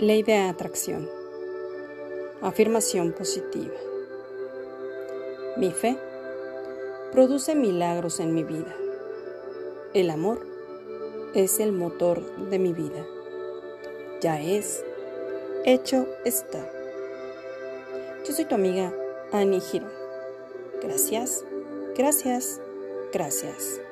Ley de atracción. Afirmación positiva. Mi fe produce milagros en mi vida. El amor es el motor de mi vida. Ya es, hecho está. Yo soy tu amiga Annie Girón. Gracias, gracias, gracias.